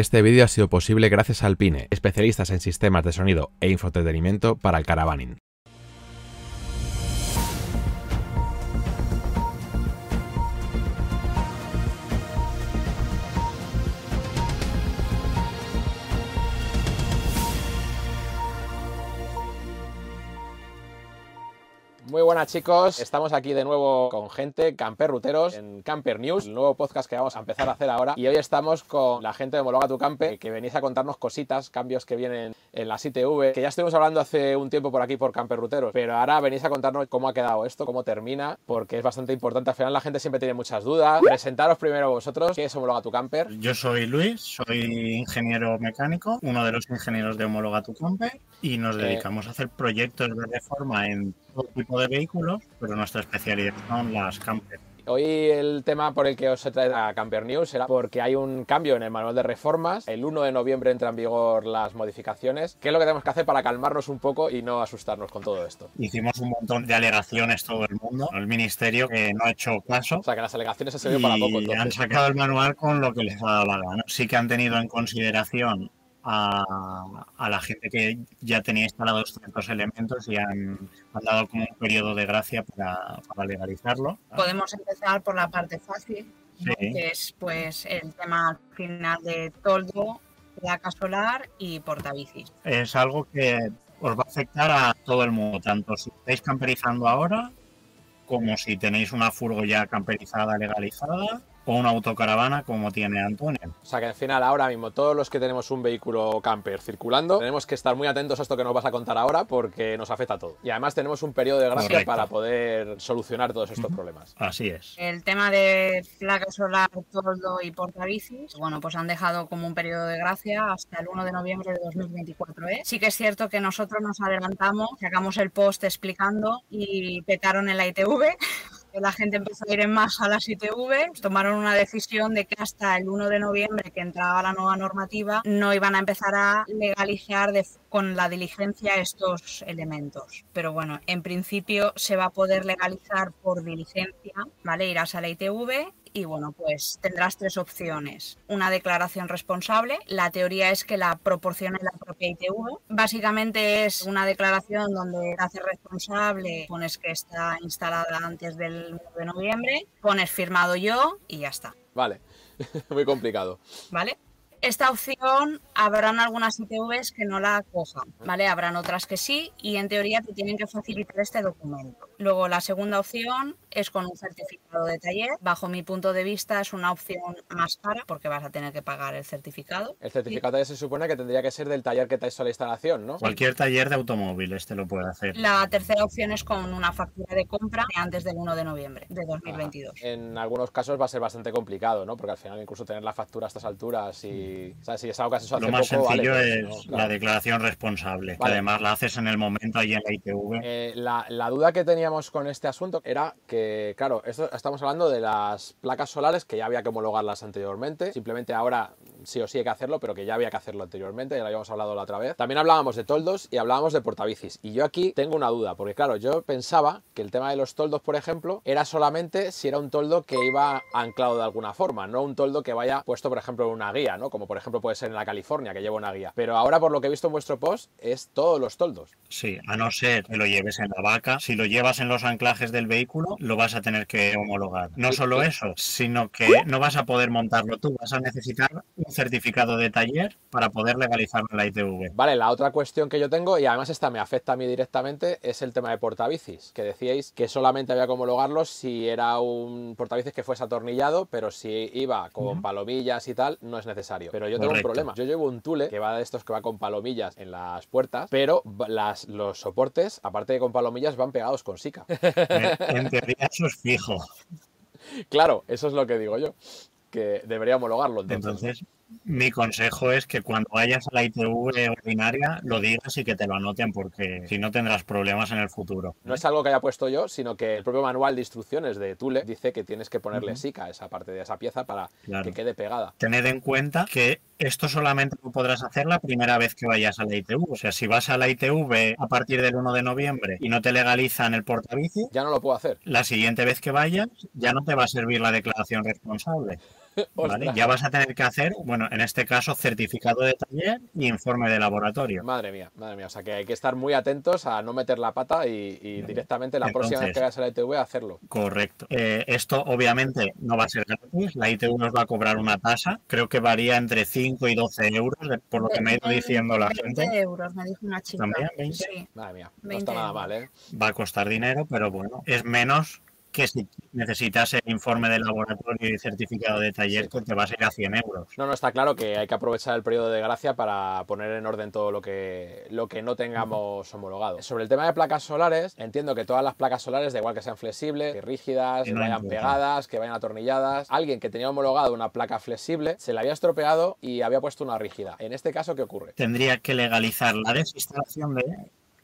Este vídeo ha sido posible gracias a Alpine, especialistas en sistemas de sonido e infoentretenimiento para el caravaning. Muy buenas chicos, estamos aquí de nuevo con gente, camper ruteros, en Camper News, el nuevo podcast que vamos a empezar a hacer ahora. Y hoy estamos con la gente de Homologa tu Camper, que venís a contarnos cositas, cambios que vienen en las ITV, que ya estuvimos hablando hace un tiempo por aquí por Camper Ruteros, pero ahora venís a contarnos cómo ha quedado esto, cómo termina, porque es bastante importante. Al final la gente siempre tiene muchas dudas. Presentaros primero vosotros, ¿qué es Homologa tu Camper? Yo soy Luis, soy ingeniero mecánico, uno de los ingenieros de Homologa tu Camper, y nos Eh, dedicamos a hacer proyectos de reforma en todo tipo de vehículos, pero nuestra especialidad son las camper. Hoy el tema por el que os he traído a Camper News era porque hay un cambio en el manual de reformas. El 1 de noviembre entran en vigor las modificaciones. ¿Qué es lo que tenemos que hacer para calmarnos un poco y no asustarnos con todo esto? Hicimos un montón de alegaciones todo el mundo, el ministerio que no ha hecho caso. O sea, que las alegaciones se servido para poco. y han Entonces. sacado el manual con lo que les ha dado la gana. Sí que han tenido en consideración a, a la gente que ya tenía instalados ciertos elementos y han, han dado como un periodo de gracia para, para legalizarlo. Podemos empezar por la parte fácil, ¿no? Sí. que es pues el tema al final de toldo, placa solar y portabicis. Es algo que os va a afectar a todo el mundo, tanto si estáis camperizando ahora como si tenéis una furgo ya camperizada, legalizada, o una autocaravana como tiene Antonio. O sea, que al final ahora mismo todos los que tenemos un vehículo camper circulando tenemos que estar muy atentos a esto que nos vas a contar ahora porque nos afecta a todo. Y además tenemos un periodo de gracia Correcto. para poder solucionar todos estos problemas. Así es. El tema de placa solar, toldo y portabicis, bueno, pues han dejado como un periodo de gracia hasta el 1 de noviembre de 2024. ¿eh? Sí que es cierto que nosotros nos adelantamos, sacamos el post explicando y petaron en la ITV. La gente empezó a ir en masa a las ITV, tomaron una decisión de que hasta el 1 de noviembre, que entraba la nueva normativa, no iban a empezar a legalizar con la diligencia estos elementos. Pero bueno, en principio se va a poder legalizar por diligencia, ¿vale? Irás a la ITV y bueno, pues tendrás tres opciones. Una declaración responsable, la teoría es que la proporcione la propia ITV. Básicamente es una declaración donde te haces responsable, pones que está instalada antes del 1 de noviembre, pones firmado yo y ya está, Vale, muy complicado. ¿vale? Esta opción habrán algunas ITVs que no la cojan, ¿vale? Habrán otras que sí y en teoría te tienen que facilitar este documento. Luego la segunda opción es con un certificado de taller. Bajo mi punto de vista es una opción más cara porque vas a tener que pagar el certificado. El certificado ya se supone que tendría que ser del taller que te ha hecho la instalación, ¿no? Cualquier taller de automóviles te lo puede hacer. La tercera opción es con una factura de compra antes del 1 de noviembre de 2022. En algunos casos va a ser bastante complicado, ¿no? Porque al final incluso tener la factura a estas alturas y... O sea, si es algo que has hecho hace Lo más poco, sencillo vale, es la declaración responsable, que además la haces en el momento ahí en la ITV. Eh, la, la duda que teníamos con este asunto era que, claro, esto estamos hablando de las placas solares que ya había que homologarlas anteriormente. Simplemente ahora sí o sí hay que hacerlo, pero que ya había que hacerlo anteriormente, ya lo habíamos hablado la otra vez. También hablábamos de toldos y hablábamos de portabicis. Y yo aquí tengo una duda, porque claro, yo pensaba que el tema de los toldos, por ejemplo, era solamente si era un toldo que iba anclado de alguna forma, no un toldo que vaya puesto, por ejemplo, en una guía, ¿no? Como por ejemplo puede ser en la California, que lleva una guía. Pero ahora, por lo que he visto en vuestro post, es todos los toldos. Sí, a no ser que lo lleves en la vaca, si lo llevas en los anclajes del vehículo, lo vas a tener que homologar. No solo eso, sino que no vas a poder montarlo tú, vas a necesitar un certificado de taller para poder legalizarlo en la ITV. Vale, la otra cuestión que yo tengo, y además esta me afecta a mí directamente, es el tema de portabicis, que decíais que solamente había que homologarlo si era un portabicis que fuese atornillado, pero si iba con palomillas y tal, no es necesario. Pero yo tengo Correcto. un problema. Yo llevo un tule que va de estos que va con palomillas en las puertas, pero las, los soportes, aparte de con palomillas, van pegados con sica. Eh, En teoría eso es fijo. claro, eso es lo que digo yo, que debería homologarlo entonces. Entonces, mi consejo es que cuando vayas a la ITV ordinaria lo digas y que te lo anoten porque si no tendrás problemas en el futuro. No es algo que haya puesto yo, sino que el propio manual de instrucciones de Tule dice que tienes que ponerle sica a esa parte de esa pieza para Claro. que quede pegada. Tened en cuenta que esto solamente lo podrás hacer la primera vez que vayas a la ITV. O sea, si vas a la ITV a partir del 1 de noviembre y no te legalizan el portabici, Ya no lo puedo hacer. la siguiente vez que vayas ya no te va a servir la declaración responsable. Ya vas a tener que hacer, bueno, en este caso, certificado de taller y informe de laboratorio. Madre mía, madre mía. O sea que hay que estar muy atentos a no meter la pata y, y directamente la próxima vez que vayas a la ITV hacerlo. Correcto. Eh, esto obviamente no va a ser gratis. La ITV nos va a cobrar una tasa. Creo que varía entre 5 y 12 euros, por lo que me ha ido diciendo la 20 gente. euros, me dijo una chica. ¿También? ¿20? Sí. Madre mía, no 20 está nada mal, ¿eh? Va a costar dinero, pero bueno, es menos que si necesitas el informe de laboratorio y certificado de taller, que te vas a ir a 100 euros. No, no, está claro que hay que aprovechar el periodo de gracia para poner en orden todo lo que, lo que no tengamos homologado. Sobre el tema de placas solares, entiendo que todas las placas solares, da igual que sean flexibles, que rígidas, Que no vayan importa. pegadas, que vayan atornilladas, alguien que tenía homologado una placa flexible se la había estropeado y había puesto una rígida. En este caso, ¿qué ocurre? Tendría que legalizar la desinstalación de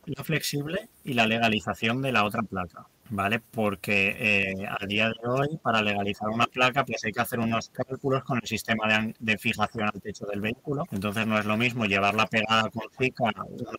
la flexible y la legalización de la otra placa. ¿Vale? Porque eh, a día de hoy, para legalizar una placa, pues hay que hacer unos cálculos con el sistema de, de fijación al techo del vehículo. Entonces no es lo mismo llevarla pegada con Zika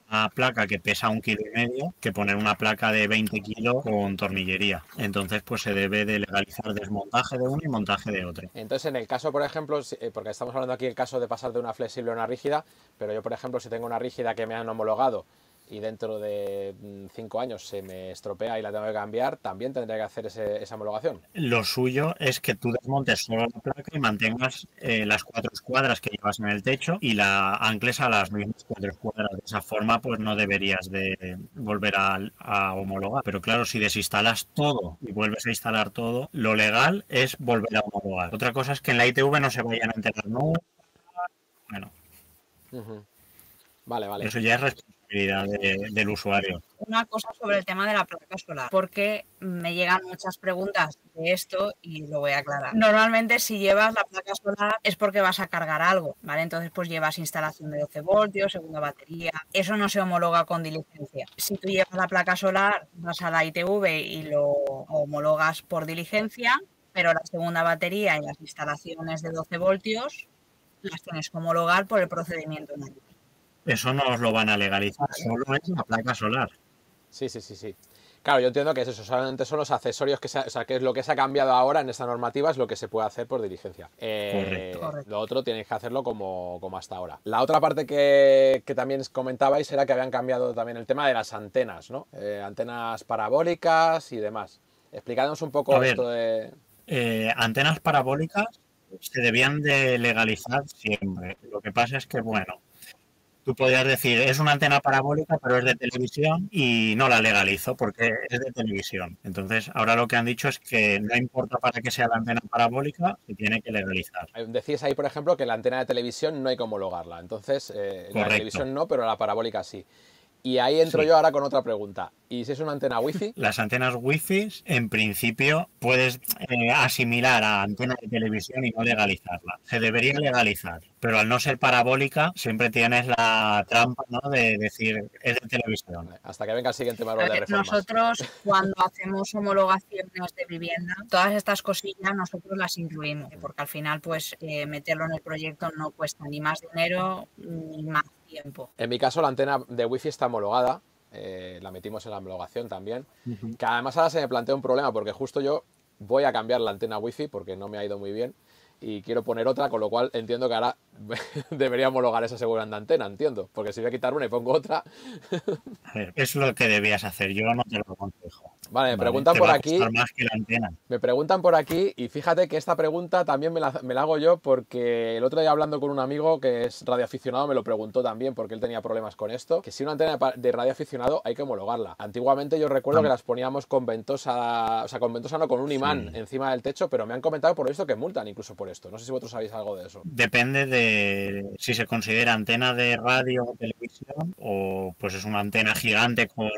una placa que pesa un kilo y medio que poner una placa de 20 kilos con tornillería. Entonces, pues se debe de legalizar desmontaje de una y montaje de otra. Entonces, en el caso, por ejemplo, eh, porque estamos hablando aquí el caso de pasar de una flexible a una rígida, pero yo, por ejemplo, si tengo una rígida que me han homologado y dentro de mm, cinco años se me estropea y la tengo que cambiar, también tendría que hacer ese- esa homologación. Lo suyo es que tú desmontes solo la placa y mantengas eh, las cuatro escuadras que llevas en el techo y la ancles a las mismas cuatro escuadras. De esa forma, pues no deberías de volver a, a homologar. Pero claro, si desinstalas todo y vuelves a instalar todo, lo legal es volver a homologar. Otra cosa es que en la ITV no se vayan a enterar nunca. Bueno. Vale, vale. eso ya es responsabilidad de- del usuario. Una cosa sobre el tema de la placa solar, porque me llegan muchas preguntas de esto y lo voy a aclarar. Normalmente si llevas la placa solar es porque vas a cargar algo, ¿vale? Entonces pues llevas instalación de 12 voltios, segunda batería. Eso no se homologa con diligencia. Si tú llevas la placa solar, vas a la ITV y lo homologas por diligencia, pero la segunda batería y las instalaciones de 12 voltios las tienes que homologar por el procedimiento normal. Eso no os lo van a legalizar, solo es la placa solar. Sí, sí, sí, sí. Claro, yo entiendo que es eso, solamente son los accesorios que se ha- o sea, que es lo que se ha cambiado ahora en esta normativa, es lo que se puede hacer por diligencia. Eh, Correcto. Lo otro tienes que hacerlo como, como hasta ahora. La otra parte que, que también comentabais era que habían cambiado también el tema de las antenas, ¿no? Eh, antenas parabólicas y demás. Explicadnos un poco A ver. esto de... Eh, antenas parabólicas se debían de legalizar siempre. Lo que pasa es que, bueno, tú podrías decir, es una antena parabólica, pero es de televisión y no la legalizo porque es de televisión. Entonces, ahora lo que han dicho es que no importa para qué sea la antena parabólica, se tiene que legalizar. Decías ahí, por ejemplo, que la antena de televisión no hay que homologarla. Entonces, eh, la televisión no, pero la parabólica sí. Y ahí entro Sí. yo ahora con otra pregunta. ¿Y si es una antena wifi? Las antenas wifi, en principio, puedes eh, asimilar a antena de televisión y no legalizarla. Se debería legalizar, pero al no ser parabólica, siempre tienes la trampa ¿no? de decir es de televisión. Hasta que venga el siguiente A manual de reformas. nosotros cuando hacemos homologaciones de vivienda, todas estas cosillas nosotros las incluimos, porque al final pues eh, meterlo en el proyecto no cuesta ni más dinero ni más tiempo. En mi caso, la antena de wifi está homologada. eh, la metimos en la homologación también. Que además ahora se me plantea un problema porque justo yo voy a cambiar la antena wifi porque no me ha ido muy bien y quiero poner otra, con lo cual entiendo que ahora debería homologar esa segunda antena, entiendo. Porque si voy a quitar una y pongo otra. A ver, es lo que debías hacer, yo no te lo aconsejo. Vale, me ¿vale? preguntan por aquí. costar más que la antena. Me preguntan por aquí y fíjate que esta pregunta también me la, me la hago yo porque el otro día hablando con un amigo que es radioaficionado me lo preguntó también porque él tenía problemas con esto, que si una antena de radioaficionado hay que homologarla. Antiguamente yo recuerdo Ah. que las poníamos con ventosa, o sea, con ventosa no, con un imán Sí. encima del techo, pero me han comentado por esto que multan incluso por esto. No sé si vosotros sabéis algo de eso. Depende de si se considera antena de radio o televisión o pues es una antena gigante con un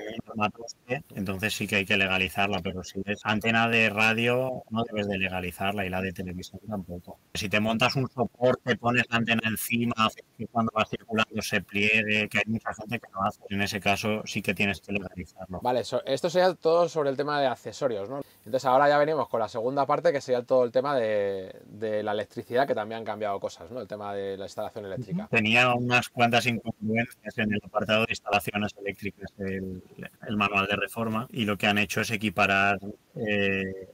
entonces sí que hay que legalizarla, pero si es antena de radio no debes de legalizarla y la de televisión tampoco. Si te montas un soporte, pones la antena encima, haces que cuando va circulando se pliegue, que hay mucha gente que lo hace, en ese caso sí que tienes que legalizarlo. Vale, so- esto sería todo sobre el tema de accesorios, ¿no? Entonces ahora ya venimos con la segunda parte que sería todo el tema de, de la electricidad, que también han cambiado cosas, ¿no? El tema de la instalación eléctrica. Tenía unas cuantas incongruencias en el apartado de instalaciones eléctricas del el manual de reforma y lo que han hecho es equiparar eh,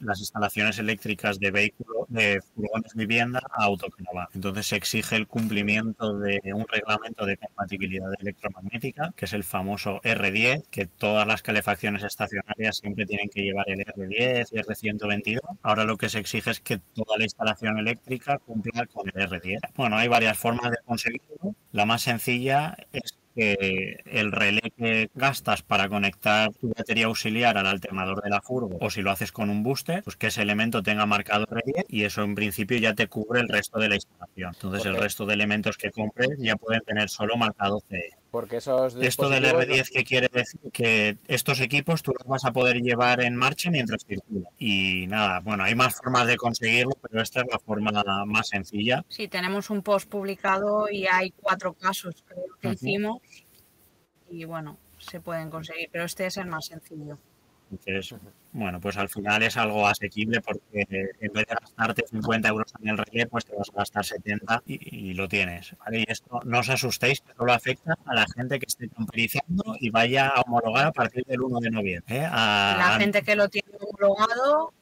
las instalaciones eléctricas de vehículo de furgones vivienda a autocaravana. Entonces se exige el cumplimiento de un reglamento de compatibilidad electromagnética, que es el famoso R10, que todas las calefacciones estacionarias siempre tienen que llevar el R10 y R122. Ahora lo que se exige es que toda la instalación eléctrica cumpla con el R10. Bueno, hay varias formas de conseguirlo. La más sencilla es que el relé que gastas para conectar tu batería auxiliar al alternador de la furgo o si lo haces con un booster, pues que ese elemento tenga marcado R10 y eso en principio ya te cubre el resto de la instalación. Entonces el resto de elementos que compres ya pueden tener solo marcado CE. Porque esos Esto del R10 que quiere decir que estos equipos tú los vas a poder llevar en marcha mientras circula. Y nada, bueno, hay más formas de conseguirlo, pero esta es la forma más sencilla. Sí, tenemos un post publicado y hay cuatro casos creo, que hicimos y bueno, se pueden conseguir, pero este es el más sencillo. Entonces, bueno, pues al final es algo asequible porque en vez de gastarte 50 euros en el relé, pues te vas a gastar 70 y, y lo tienes. ¿vale? Y esto no os asustéis, que solo afecta a la gente que esté camperizando y vaya a homologar a partir del 1 de noviembre. ¿eh? A, La gente que lo tiene homologado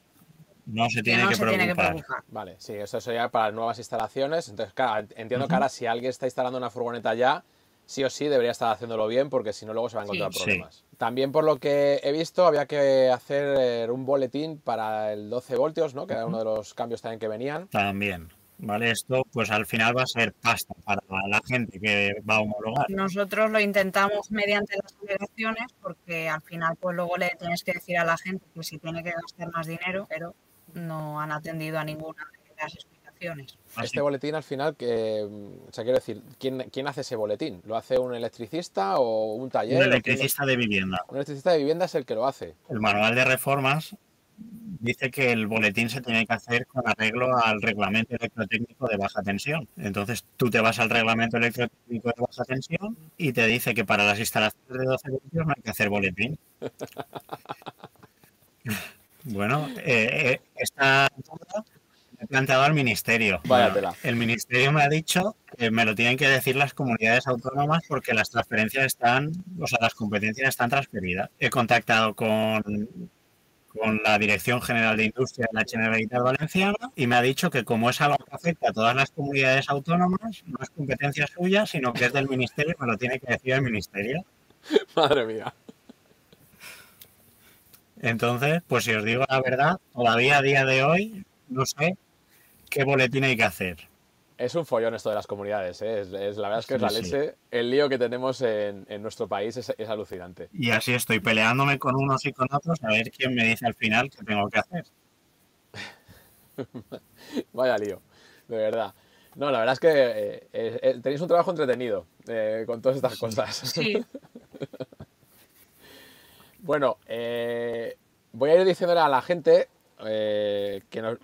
no se que tiene no que se tiene que preocupar. Vale, sí, eso sería para nuevas instalaciones. Entonces, claro, entiendo que ahora si alguien está instalando una furgoneta ya, sí o sí debería estar haciéndolo bien porque si no luego se va a encontrar Sí. problemas. También por lo que he visto había que hacer un boletín para el 12 voltios, ¿no? Que era uno de los cambios también que venían. También. ¿Vale? Esto pues al final va a ser pasta para la gente que va a homologar. Nosotros lo intentamos mediante las alegaciones porque al final pues luego le tienes que decir a la gente que si tiene que gastar más dinero, pero no han atendido a ninguna de las Este boletín al final, que, mm, o sea, quiero decir, ¿quién, quién hace ese boletín? ¿Lo hace un electricista o un taller? un ¿O quién lo- electricista de vivienda. Un electricista de vivienda es el que lo hace. El manual de reformas dice que el boletín se tiene que hacer con arreglo al reglamento electrotécnico de baja tensión. Entonces tú te vas al reglamento electrotécnico de baja tensión y te dice que para las instalaciones de 12 voltios no hay que hacer boletín. Bueno, eh, eh, esta duda he planteado al ministerio. Bueno, el ministerio me ha dicho que me lo tienen que decir las comunidades autónomas porque las transferencias están, o sea, las competencias están transferidas. He contactado con, con la Dirección General de Industria de la Generalitat Valenciana y me ha dicho que como es algo que afecta a todas las comunidades autónomas, no es competencia suya, sino que es del ministerio, me lo tiene que decir el ministerio. Madre mía. Entonces, pues si os digo la verdad, todavía a día de hoy no sé qué boletín hay que hacer. Es un follón esto de las comunidades, ¿eh? es, es- la verdad es que es la Sí, sí. leche. El lío que tenemos en, en nuestro país es, es alucinante. Y así estoy peleándome con unos y con otros a ver quién me dice al final qué tengo que hacer. Vaya lío, de verdad. No, la verdad es que eh, eh, tenéis un trabajo entretenido eh, con todas estas cosas. Sí, Bueno, eh, voy a ir diciéndole a la gente eh, que nos,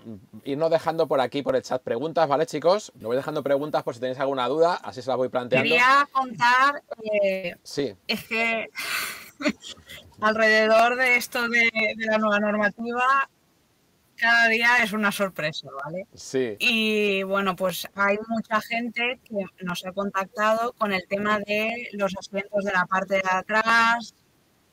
irnos dejando por aquí, por el chat, preguntas, ¿vale, chicos? Nos voy dejando preguntas por si tenéis alguna duda, así se las voy planteando. quería contar, eh, Sí, es que alrededor de esto de, de la nueva normativa, cada día es una sorpresa, ¿vale? sí. Y bueno, pues hay mucha gente que nos ha contactado con el tema de los asientos de la parte de atrás,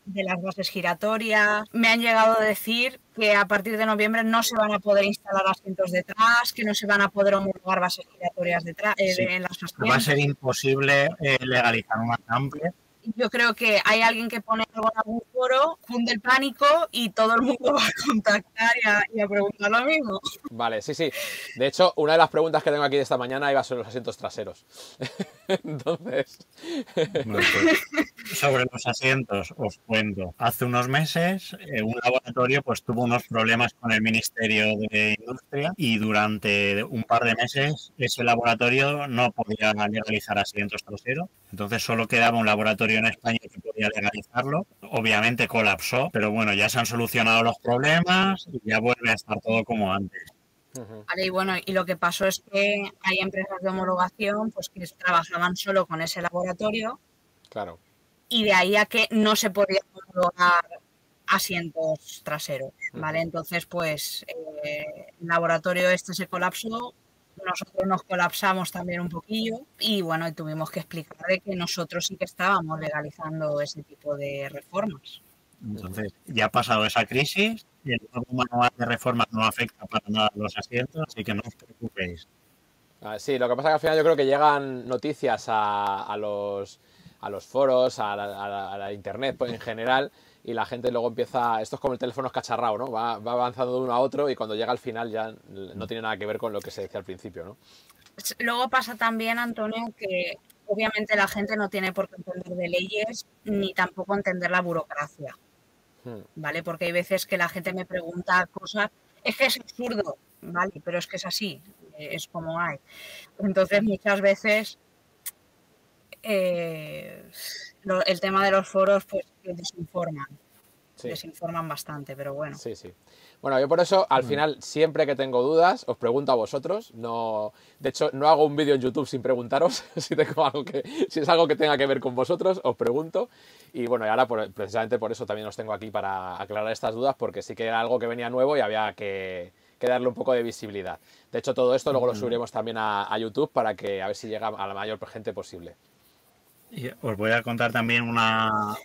de las bases giratorias. Me han llegado a decir que a partir de noviembre no se van a poder instalar asientos detrás, que no se van a poder homologar bases giratorias detrás eh, Sí. en las Va a asientos. ser imposible eh, legalizar una camper. Yo creo que hay alguien que pone algo en algún foro, cunde el pánico y todo el mundo va a contactar y a, y a preguntar lo mismo. Vale, sí, sí. De hecho, una de las preguntas que tengo aquí de esta mañana iba sobre los asientos traseros. Entonces, pues, sobre los asientos, os cuento. Hace unos meses, eh, un laboratorio pues tuvo unos problemas con el Ministerio de Industria y durante un par de meses ese laboratorio no podía legalizar asientos traseros. Entonces solo quedaba un laboratorio en España que podía legalizarlo. Obviamente colapsó, pero bueno, ya se han solucionado los problemas y ya vuelve a estar todo como antes. Vale, y bueno, y lo que pasó es que hay empresas de homologación pues que trabajaban solo con ese laboratorio claro. y de ahí a que no se podía homologar asientos traseros, ¿vale? Entonces, pues eh, el laboratorio este se colapsó, nosotros nos colapsamos también un poquillo y bueno, y tuvimos que explicar de que nosotros sí que estábamos legalizando ese tipo de reformas. Entonces, ya ha pasado esa crisis y el nuevo manual de reformas no afecta para nada a los asientos, así que no os preocupéis. Ah, sí, lo que pasa es que al final yo creo que llegan noticias a, a los, a los foros, a la, a la- a la internet pues, en general, y la gente luego empieza. Esto es como el teléfono escacharrado, ¿no? Va, va avanzando de uno a otro y cuando llega al final ya no tiene nada que ver con lo que se decía al principio, ¿no? Luego pasa también, Antonio, que obviamente la gente no tiene por qué entender de leyes ni tampoco entender la burocracia. ¿Vale? Porque hay veces que la gente me pregunta cosas, es que es absurdo, ¿vale? Pero es que es así, eh, es como hay. Entonces muchas veces eh, lo- el tema de los foros pues desinforman, Sí. desinforman bastante, pero bueno. Sí, sí. Bueno, yo por eso, al final, siempre que tengo dudas, os pregunto a vosotros. No, de hecho, no hago un vídeo en YouTube sin preguntaros. si, tengo algo que, si es algo que tenga que ver con vosotros, os pregunto. Y bueno, y ahora por- precisamente por eso también os tengo aquí para aclarar estas dudas, porque sí que era algo que venía nuevo y había que, que darle un poco de visibilidad. De hecho, todo esto luego lo subiremos también a, a YouTube para que a ver si llega a la mayor gente posible. Y os voy a contar también una,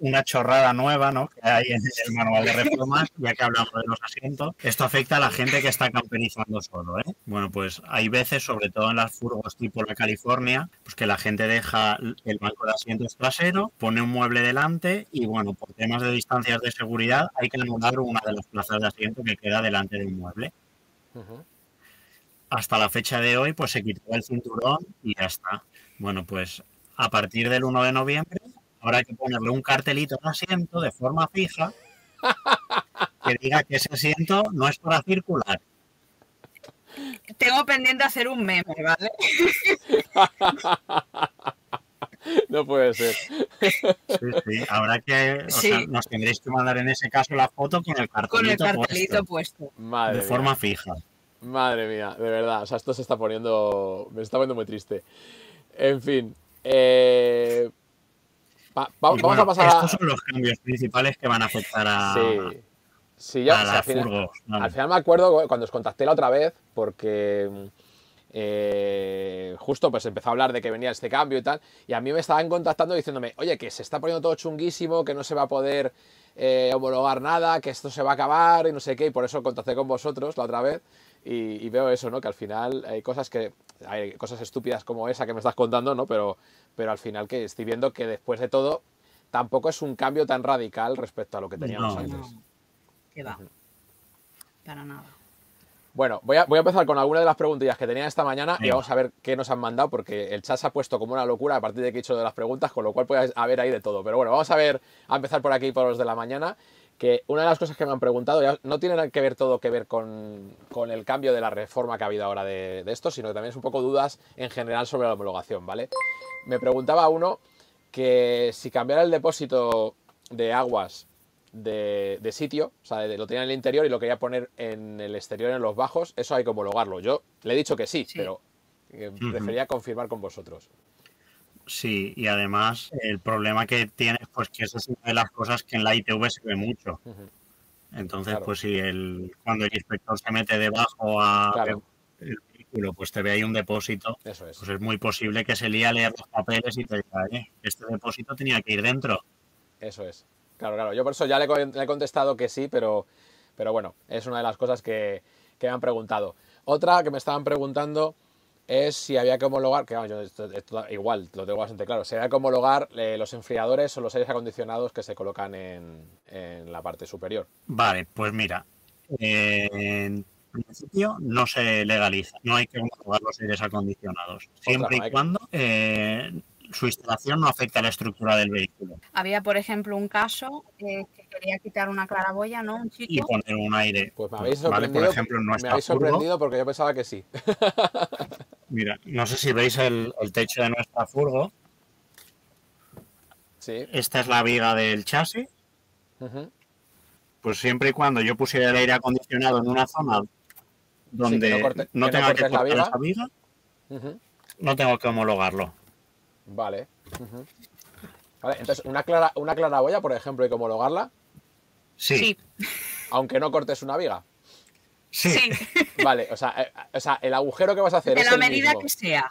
una chorrada nueva ¿no? que hay en el manual de reformas, ya que hablamos de los asientos. Esto afecta a la gente que está camperizando solo. ¿eh? Bueno, pues hay veces, sobre todo en las furgos tipo la California, pues que la gente deja el banco de asientos trasero, pone un mueble delante y bueno, por temas de distancias de seguridad hay que anular una de las plazas de asiento que queda delante de un mueble. Hasta la fecha de hoy, pues se quitó el cinturón y ya está. Bueno, pues a partir del 1 de noviembre habrá que ponerle un cartelito al asiento de forma fija que diga que ese asiento no es para circular. Tengo pendiente hacer un meme, ¿vale? No puede ser. Sí, sí, habrá que, o Sí. sea, nos tendréis que mandar en ese caso la foto con el cartelito, Con el cartelito puesto, puesto. Madre de mía. forma fija. Madre mía, de verdad. O sea, esto se está poniendo. Me está poniendo muy triste. En fin. eh, vamos bueno, a pasar estos a. son los cambios principales que van a afectar a, Sí. Sí, yo, a o sea, la al, final, furgos. al final me acuerdo cuando os contacté la otra vez, porque eh, justo pues empezó a hablar de que venía este cambio y tal, y a mí me estaban contactando diciéndome, oye, que se está poniendo todo chunguísimo, que no se va a poder eh, homologar nada, que esto se va a acabar y no sé qué, y por eso contacté con vosotros la otra vez. Y, y veo eso, ¿no? Que al final hay cosas que. Hay cosas estúpidas como esa que me estás contando, ¿no? Pero, pero al final que estoy viendo que después de todo tampoco es un cambio tan radical respecto a lo que teníamos No. antes. No, que va. Para nada. Bueno, voy a, voy a empezar con algunas de las preguntillas que tenía esta mañana y vamos a ver qué nos han mandado, porque el chat se ha puesto como una locura a partir de que he hecho de las preguntas, con lo cual puede haber ahí de todo. Pero bueno, vamos a ver, a empezar por aquí, por los de la mañana, que una de las cosas que me han preguntado ya no tiene que ver todo que ver con, con el cambio de la reforma que ha habido ahora de, de esto, sino que también es un poco dudas en general sobre la homologación, ¿vale? Me preguntaba uno que si cambiara el depósito de aguas de, de sitio, o sea, de- lo tenía en el interior y lo quería poner en el exterior, en los bajos, eso hay que homologarlo. Yo le he dicho que sí, Sí. pero eh, prefería confirmar con vosotros. Sí, y además el problema que tienes, pues que eso es una de las cosas que en la ITV se ve mucho. Entonces, Claro. pues si el, cuando el inspector se mete debajo a Claro. el vehículo, pues te ve ahí un depósito, Eso es. pues es muy posible que se lía a leer los papeles y te diga, "Oye, este depósito tenía que ir dentro. Eso es. Claro, claro. Yo por eso ya le, he con- le he contestado que sí, pero, pero bueno, es una de las cosas que, que me han preguntado. Otra que me estaban preguntando es si había que homologar, que vamos, yo esto- esto igual, lo tengo bastante claro, si había que homologar eh, los enfriadores o los aires acondicionados que se colocan en, en la parte superior. Vale, pues mira, eh, en principio no se legaliza, no hay que homologar los aires acondicionados, siempre no y que- cuando eh, su instalación no afecte a la estructura del vehículo Había, por ejemplo, un caso eh, que quería quitar una claraboya, ¿no? Un y chico. poner un aire. Pues me habéis Vale, sorprendido, por ejemplo, en me habéis sorprendido porque yo pensaba que sí. Mira, no sé si veis el, el techo de nuestra furgo. Sí. Esta es la viga del chasis. Pues siempre y cuando yo pusiera el aire acondicionado en una zona donde no no, corte- que no tenga que cortes la cortar viga. esa viga, no tengo que homologarlo. Vale. Vale, entonces, una, clara, una claraboya, por ejemplo, hay que homologarla, Sí, Sí, aunque no cortes una viga. Sí, sí, Vale, o sea, eh, o sea, el agujero que vas a hacer de es la el medida mismo. que sea.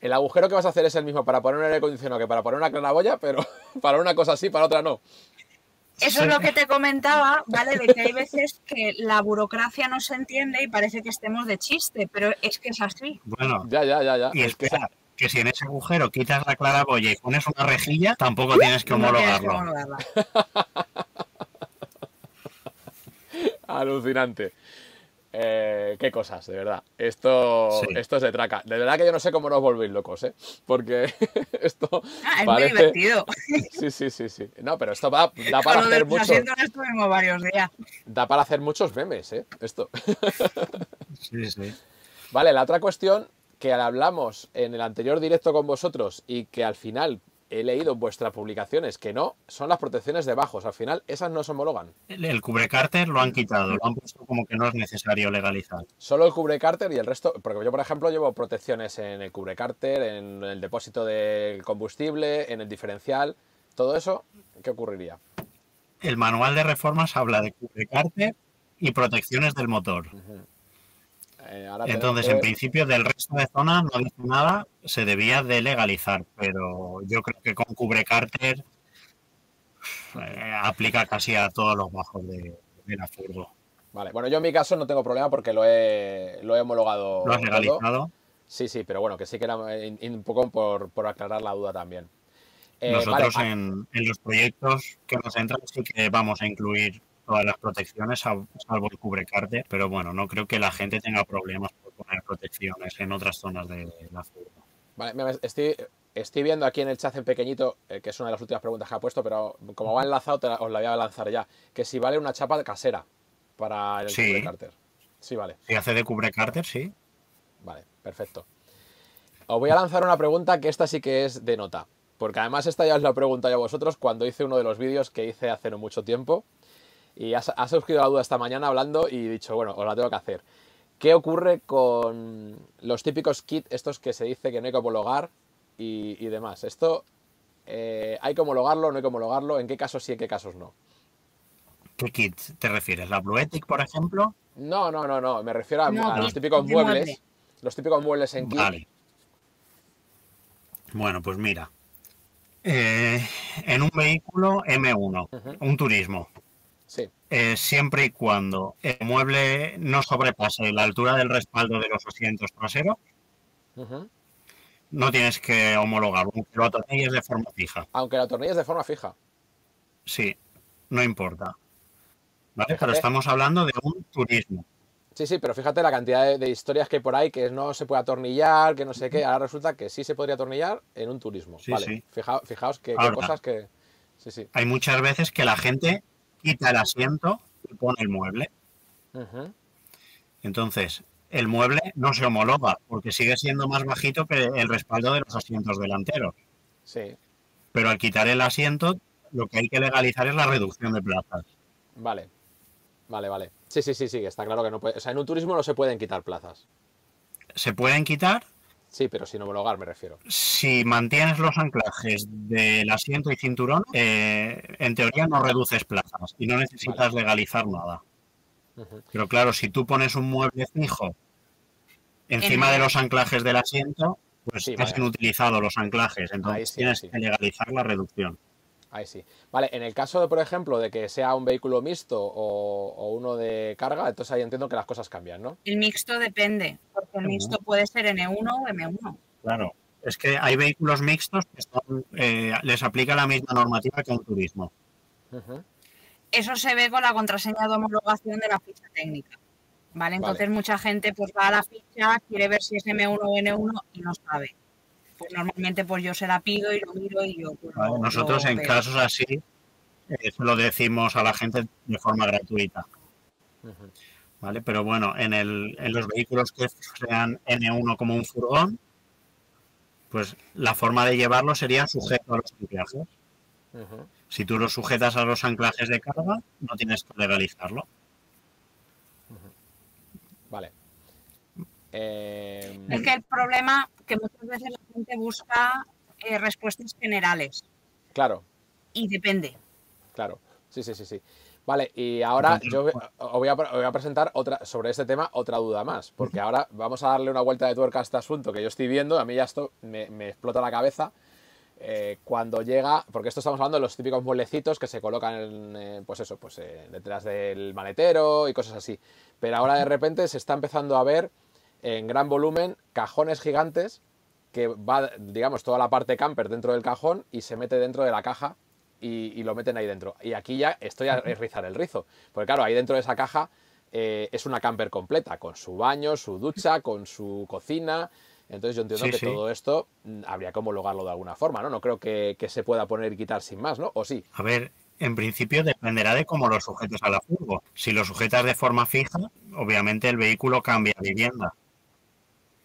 El agujero que vas a hacer es el mismo para poner un aire acondicionado que para poner una claraboya, pero para una cosa sí, para otra no. Eso Sí. es lo que te comentaba, ¿vale? De que hay veces que la burocracia no se entiende y parece que estemos de chiste, pero es que es así. Bueno, Ya, ya, ya, ya. y espera, que si en ese agujero quitas la claraboya y pones una rejilla, tampoco tienes que No tienes que homologarlo. homologarla. Alucinante. Eh, qué cosas, de verdad. Esto, Sí. esto es de traca. De verdad que yo no sé cómo nos volvéis locos, ¿eh? Porque esto Ah, es parece... muy divertido. Sí, sí, sí, sí. No, pero esto da, da para hacer muchos, estuvimos varios días. da para hacer muchos memes, ¿eh? Esto. Sí, sí. Vale, la otra cuestión que hablamos en el anterior directo con vosotros y que al final he leído vuestras publicaciones que no, son las protecciones de bajos. Al final, esas no se homologan. El, el cubrecárter lo han quitado, lo han puesto como que no es necesario legalizar. Solo el cubrecárter y el resto, porque yo por ejemplo llevo protecciones en el cubrecárter, en el depósito del combustible, en el diferencial, todo eso, ¿qué ocurriría? El manual de reformas habla de cubrecárter y protecciones del motor. Eh, ahora Entonces, en principio, del resto de zonas no dice nada, se debía de legalizar, pero yo creo que con cubrecárter eh, aplica casi a todos los bajos de, de la furgo. Vale, bueno, yo en mi caso no tengo problema porque lo he, lo he homologado. ¿Lo has legalizado? Sí, sí, pero bueno, que sí que era un poco por, por aclarar la duda también. Eh, Nosotros vale, en, en los proyectos que nos entran sí que vamos a incluir todas las protecciones, sal- salvo el cubrecárter, pero bueno, no creo que la gente tenga problemas por poner protecciones en otras zonas de la furgo. Vale, estoy, estoy viendo aquí en el chat en pequeñito, eh, que es una de las últimas preguntas que ha puesto, pero como va enlazado, te la- os la voy a lanzar ya. Que si vale una chapa casera para el Sí. cubrecárter. Sí, vale. Si hace de cubrecárter, sí. Vale, perfecto. Os voy a lanzar una pregunta que esta sí que es de nota. Porque además esta ya os la he preguntado yo a vosotros cuando hice uno de los vídeos que hice hace no mucho tiempo. Y ha, ha surgido la duda esta mañana hablando y he dicho, bueno, os la tengo que hacer. ¿Qué ocurre con los típicos kits estos que se dice que no hay que homologar y, y demás? Esto, eh, ¿hay que homologarlo no hay que homologarlo? ¿En qué casos sí, en qué casos no? ¿Qué kit te refieres? ¿La Blue Ethic, por ejemplo? No, no, no, no. Me refiero a, No, a los típicos muebles. mueble. Los típicos muebles en kit. Vale. Bueno, pues mira. Eh, en un vehículo M1, Ujú. un turismo, Sí. eh, siempre y cuando el mueble no sobrepase la altura del respaldo de los asientos traseros, no tienes que homologarlo, aunque lo atornilles de forma fija. Aunque la tornilla es de forma fija. Sí, no importa. ¿Vale? Pero estamos hablando de un turismo. Sí, sí, pero fíjate la cantidad de, de historias que hay por ahí que no se puede atornillar, que no sé qué. Ahora resulta que sí se podría atornillar en un turismo. Sí, vale. sí. Fija- fijaos que, cosas que. Sí, sí. Hay muchas veces que la gente quita el asiento y pone el mueble. Entonces, el mueble no se homologa porque sigue siendo más bajito que el respaldo de los asientos delanteros. Sí, Pero al quitar el asiento, lo que hay que legalizar es la reducción de plazas. vale. Vale, vale. Sí, sí, sí, sí, está claro que no puede. O sea, en un turismo no se pueden quitar plazas. Se pueden quitar Sí, pero sin homologar me refiero. si mantienes los anclajes del asiento y cinturón. eh, en teoría no reduces plazas y no necesitas legalizar nada. Pero claro, si tú pones un mueble fijo encima En- de los anclajes del asiento, pues Sí, has vale. inutilizado los anclajes. Entonces sí, tienes sí. que legalizar la reducción. Ahí sí. Vale, en el caso de, por ejemplo, de que sea un vehículo mixto o, o uno de carga, entonces ahí entiendo que las cosas cambian, ¿no? El mixto depende, porque el mixto puede ser N1 o M1. Claro. Es que hay vehículos mixtos que están, eh, les aplica la misma normativa que un turismo. Eso se ve con la contraseña de homologación de la ficha técnica. ¿Vale? Entonces mucha gente pues va a la ficha, quiere ver si es M1 o N1 y no sabe. Pues normalmente pues yo se la pido y lo miro y yo pues, ¿vale? lo- Nosotros lo en veo. casos así eh, se lo decimos a la gente de forma gratuita. ¿vale? Pero bueno, en, el, en los vehículos que sean N1 como un furgón, pues la forma de llevarlo sería sujeto a los anclajes. Si tú lo sujetas a los anclajes de carga, no tienes que legalizarlo. Vale. Eh, Es que el problema que muchas veces la gente busca eh, respuestas generales Claro, y depende. claro. Sí, sí, sí, sí. Vale, y ahora yo ve- pues- os voy, a, os voy a presentar otra sobre este tema otra duda más, porque ahora vamos a darle una vuelta de tuerca a este asunto que yo estoy viendo, a mí ya esto me, me explota la cabeza. eh, cuando llega, porque esto estamos hablando de los típicos mueblecitos que se colocan, en, eh, pues eso, pues eh, detrás del maletero y cosas así. Pero ahora de repente se está empezando a ver en gran volumen cajones gigantes que va, digamos, toda la parte camper dentro del cajón y se mete dentro de la caja y, y lo meten ahí dentro. Y aquí ya estoy a rizar el rizo, porque claro, ahí dentro de esa caja eh, es una camper completa, con su baño, su ducha, con su cocina. Entonces yo entiendo Sí, que sí. todo esto mm, habría que homologarlo de alguna forma, ¿no? No creo que, que se pueda poner y quitar sin más, ¿no? ¿O sí? A ver, en principio dependerá de cómo lo sujetes a la furgo. Si lo sujetas de forma fija, obviamente el vehículo cambia de vivienda.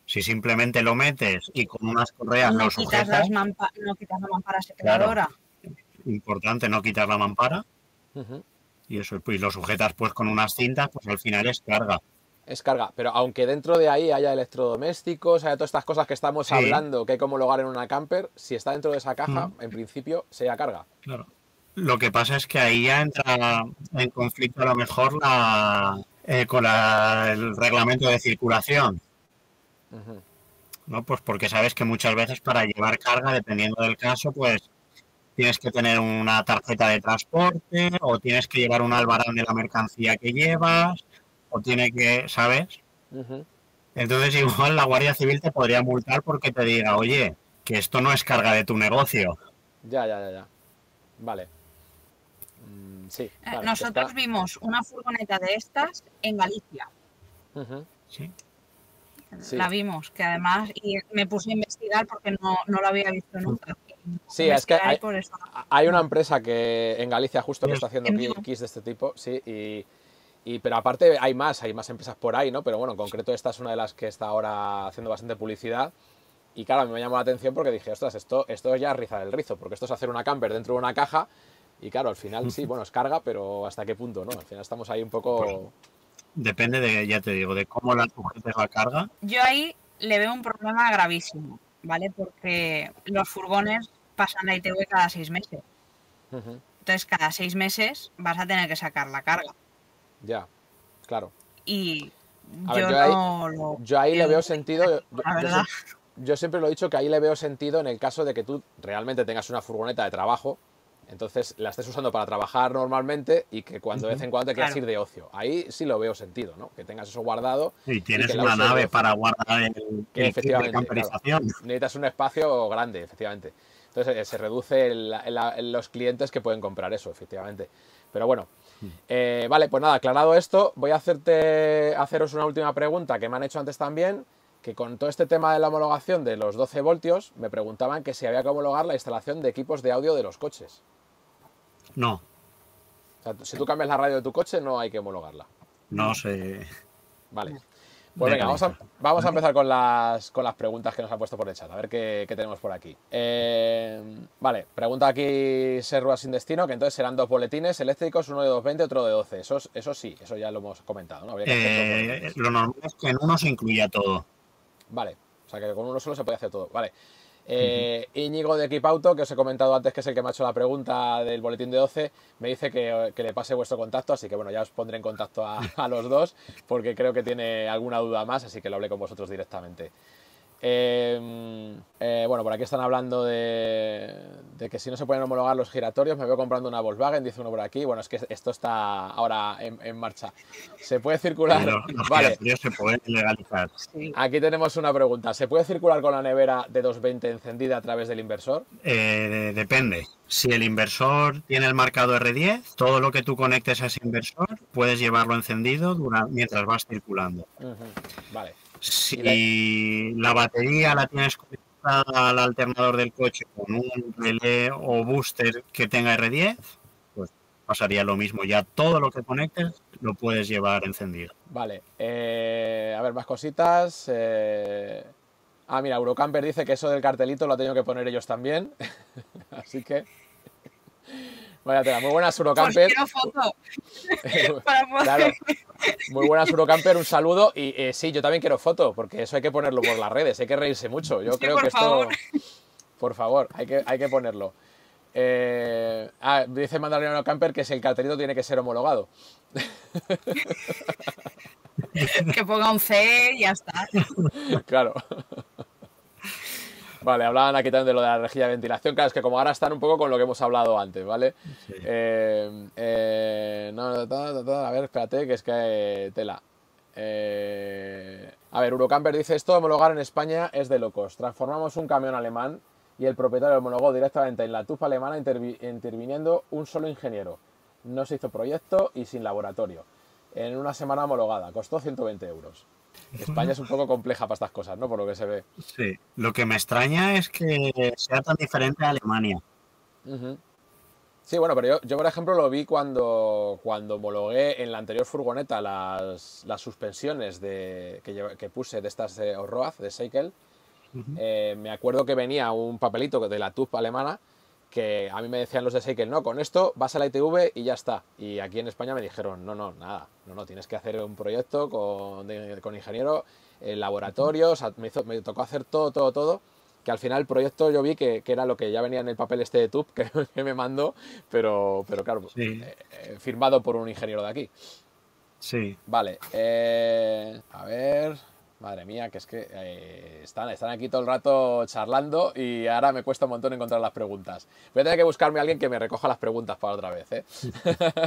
Si simplemente lo metes y con unas correas No lo quitas, sujetas, las mampa- no quitas la mampara separadora. importante no quitar la mampara y eso pues lo sujetas pues con unas cintas, pues al final es carga. Es carga, pero aunque dentro de ahí haya electrodomésticos, haya todas estas cosas que estamos Sí. hablando que hay que homologar en una camper, si está dentro de esa caja, en principio sería carga. Claro. Lo que pasa es que ahí ya entra en conflicto a lo mejor la, eh, con la- el reglamento de circulación. ¿No? Pues porque sabes que muchas veces para llevar carga, dependiendo del caso, pues tienes que tener una tarjeta de transporte o tienes que llevar un albarán de la mercancía que llevas o tiene que, ¿sabes? Entonces igual la Guardia Civil te podría multar porque te diga, oye, que esto no es carga de tu negocio. Ya, ya, ya, ya. Vale. Mm, sí. Eh, claro, Nosotros está- vimos una furgoneta de estas en Galicia. ¿sí? Sí. La vimos, que además y me puse a investigar porque no, no lo había visto nunca. Sí, es que hay, por eso- hay una empresa que en Galicia justo que está haciendo kits de este tipo, sí, y, y- pero aparte hay más, hay más empresas por ahí, ¿no? Pero bueno, en concreto esta es una de las que está ahora haciendo bastante publicidad. Y claro, a mí me llamó la atención porque dije, ostras, esto, esto es ya rizar el rizo, porque esto es hacer una camper dentro de una caja. Y claro, al final sí, bueno, es carga, pero ¿hasta qué punto, no? Al final estamos ahí un poco... Depende de, ya te digo, de cómo la sujetes la carga. Yo ahí le veo un problema gravísimo, ¿vale? Porque los furgones pasan la ITV cada seis meses. Entonces, cada seis meses vas a tener que sacar la carga. Ya, claro. Y A ver, yo, ahí- no lo. Yo ahí le veo sentido... yo- yo siempre lo he dicho que ahí le veo sentido en el caso de que tú realmente tengas una furgoneta de trabajo, entonces la estés usando para trabajar normalmente y que cuando de vez en cuando te quieras Claro. ir de ocio. Ahí sí lo veo sentido, ¿no? Que tengas eso guardado, Y tienes una nave para guardar el, el kit de Efectivamente, camperización. necesitas un espacio grande, efectivamente. Entonces eh, se reduce el- el- el- los clientes que pueden comprar eso, efectivamente. Pero bueno, eh, vale, pues nada, aclarado esto, voy a hacerte, haceros una última pregunta que me han hecho antes también, que con todo este tema de la homologación de los 12 voltios, me preguntaban que si había que homologar la instalación de equipos de audio de los coches. No, O sea, si tú cambias la radio de tu coche, no hay que homologarla. no sé. Vale. Pues venga, vamos a, vamos a empezar con las, con las preguntas que nos han puesto por el chat. A ver qué, qué tenemos por aquí. Eh, vale, pregunta aquí Serrua sin destino, que entonces serán dos boletines eléctricos, uno de 220, otro de 12. Eso, es- eso sí, eso ya lo hemos comentado. ¿no? Habría que Eh, lo normal es que en uno se incluya todo. Vale, o sea que con uno solo se puede hacer todo. Vale. Eh, Íñigo de Equipauto, que os he comentado antes que es el que me ha hecho la pregunta del boletín de 12, me dice que, que le pase vuestro contacto, así que bueno, ya os pondré en contacto a, a los dos, porque creo que tiene alguna duda más, así que lo hablé con vosotros directamente. Eh, eh, bueno, por aquí están hablando de, de que si no se pueden homologar los giratorios, me veo comprando una Volkswagen, dice uno por aquí. Bueno, es que esto está ahora en, en marcha. ¿Se puede circular? Los, los Vale, giratorios se pueden legalizar. Sí. Aquí tenemos una pregunta. ¿Se puede circular con la nevera de 220 encendida a través del inversor? Eh, depende. Si el inversor tiene el marcado R10, todo lo que tú conectes a ese inversor puedes llevarlo encendido durante, mientras vas circulando. Vale. Si la batería la tienes conectada al alternador del coche con un relé o booster que tenga R10, pues pasaría lo mismo. Ya todo lo que conectes lo puedes llevar encendido. Vale. eh, a ver, más cositas. eh, Ah, mira, Eurocamper dice que eso del cartelito lo han tenido que poner ellos también. Así que. Vaya tela. Muy buenas, Eurocamper. quiero foto. Claro. Muy buenas, Eurocamper. Un saludo. Y eh, sí, yo también quiero foto, porque eso hay que ponerlo por las redes. Hay que reírse mucho. Yo Sí, creo por que esto. Por favor, hay que, hay que ponerlo. Eh, ah, dice Mandaloriano Camper que si el cartelito tiene que ser homologado. Que ponga un C y ya está. Claro. Vale, hablaban aquí también de lo de la rejilla de ventilación. Claro, es que como ahora están un poco con lo que hemos hablado antes, ¿vale? Eh, eh, no, a ver, espérate, que es que tela. Eh, a ver, Eurocamper dice, esto de homologar en España es de locos. Transformamos un camión alemán y el propietario homologó directamente en la tufa alemana interviniendo un solo ingeniero. No se hizo proyecto y sin laboratorio. En una semana homologada, costó 120 euros. España es un poco compleja para estas cosas, ¿no? Por lo que se ve. Sí, lo que me extraña es que sea tan diferente a Alemania. Sí, bueno, pero yo, por ejemplo, lo vi cuando, cuando homologué en la anterior furgoneta las, las suspensiones de, que, puse de estas de Orroaz, de Seikel. Eh, me acuerdo que venía un papelito de la TUP alemana que a mí me decían los de Seikel, no, con esto vas a la ITV y ya está. Y aquí en España me dijeron, no, no, nada, no, no, tienes que hacer un proyecto con, con ingeniero, en laboratorios, me, me, tocó hacer todo, todo, todo, que al final el proyecto yo vi que, que era lo que ya venía en el papel este de TUP que, me mandó, pero, pero claro, eh, eh, firmado por un ingeniero de aquí. Sí. Vale, eh, a ver... Madre mía, que es que eh, están, están aquí todo el rato charlando y ahora me cuesta un montón encontrar las preguntas. Voy a tener que buscarme a alguien que me recoja las preguntas para otra vez. ¿eh?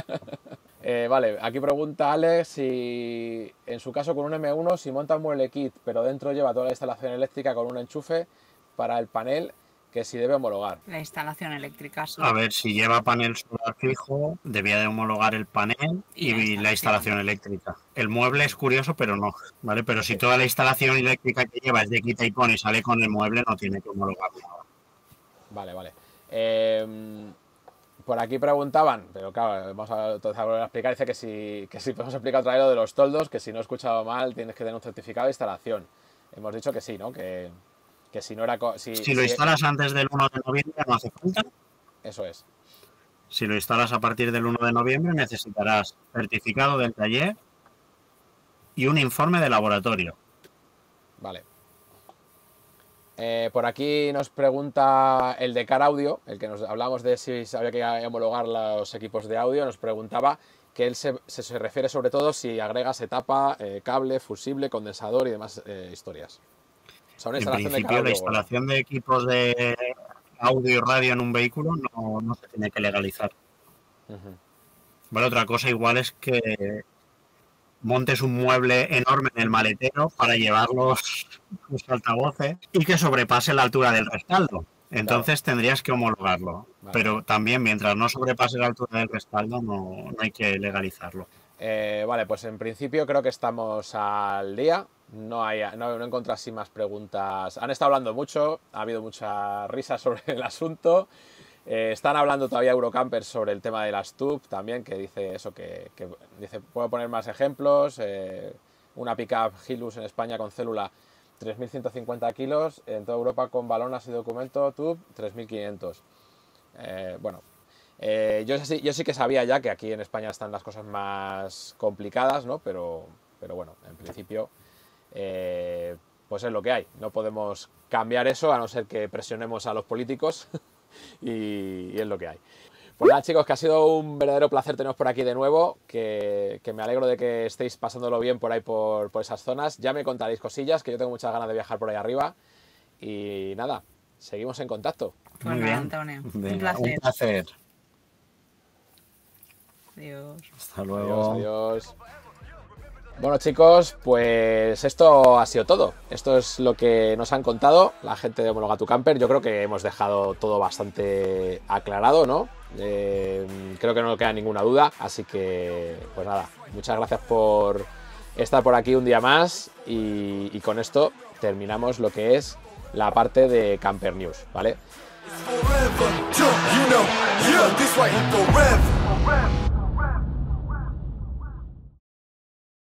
eh, vale, aquí pregunta Alex si en su caso con un M1 si monta un mueble kit pero dentro lleva toda la instalación eléctrica con un enchufe para el panel que si debe homologar. La instalación eléctrica. A ver, si lleva panel solar fijo, debía de homologar el panel y, la, instalación. eléctrica. El mueble es curioso, pero no, ¿vale? Pero si toda la instalación eléctrica que lleva es de quita y pone y sale con el mueble, no tiene que homologar Vale, vale. Em, por aquí preguntaban, pero claro, vamos a, a volver a explicar. Dice que si, que si podemos explicar otra vez lo de los toldos, que si no he escuchado mal, tienes que tener un certificado de instalación. Hemos dicho que sí, ¿no? Que, que si no era. Si, lo instalas antes del 1 de noviembre, no hace falta. Eso es. Si lo instalas a partir del 1 de noviembre, necesitarás certificado del taller y un informe de laboratorio. Vale. Eh, por aquí nos pregunta el de Car Audio, el que nos hablamos de si había que homologar los equipos de audio, nos preguntaba que él se, refiere sobre todo si agregas etapa, eh, cable, fusible, condensador y demás eh, historias en principio, la instalación de equipos de audio y radio en un vehículo no, se tiene que legalizar. Vale, otra cosa igual es que montes un mueble enorme en el maletero para llevar los, altavoces y que sobrepase la altura del respaldo. Entonces tendrías que homologarlo. Pero también mientras no sobrepase la altura del respaldo no, hay que legalizarlo. Eh, vale, pues en principio creo que estamos al día no, hay, no, no así más preguntas. Han estado hablando mucho, ha habido mucha risa sobre el asunto. Eh, están hablando todavía Eurocampers sobre el tema de las TUB también, que dice eso, que, dice, puedo poner más ejemplos. Eh, una pickup Hilux en España con célula 3.150 kilos, en toda Europa con balonas y documento TUB 3.500. Eh, bueno, yo, sí, yo sí que sabía ya que aquí en España están las cosas más complicadas, ¿no? Pero, pero bueno, en principio eh, pues es lo que hay. No podemos cambiar eso a no ser que presionemos a los políticos y, es lo que hay. Pues nada chicos, que ha sido un verdadero placer teneros por aquí de nuevo, que, me alegro de que estéis pasándolo bien por ahí por, esas zonas. Ya me contaréis cosillas, que yo tengo muchas ganas de viajar por ahí arriba. Y nada, seguimos en contacto. Pues Muy bien, Antonio. un placer. Adiós. Hasta luego. adiós. Bueno chicos, pues esto ha sido todo. Esto es lo que nos han contado la gente de Homologa tu Camper. Yo creo que hemos dejado todo bastante aclarado, ¿no? Eh, creo que no queda ninguna duda. Así que, pues nada, muchas gracias por estar por aquí un día más. Y, y con esto terminamos lo que es la parte de Camper News, ¿vale?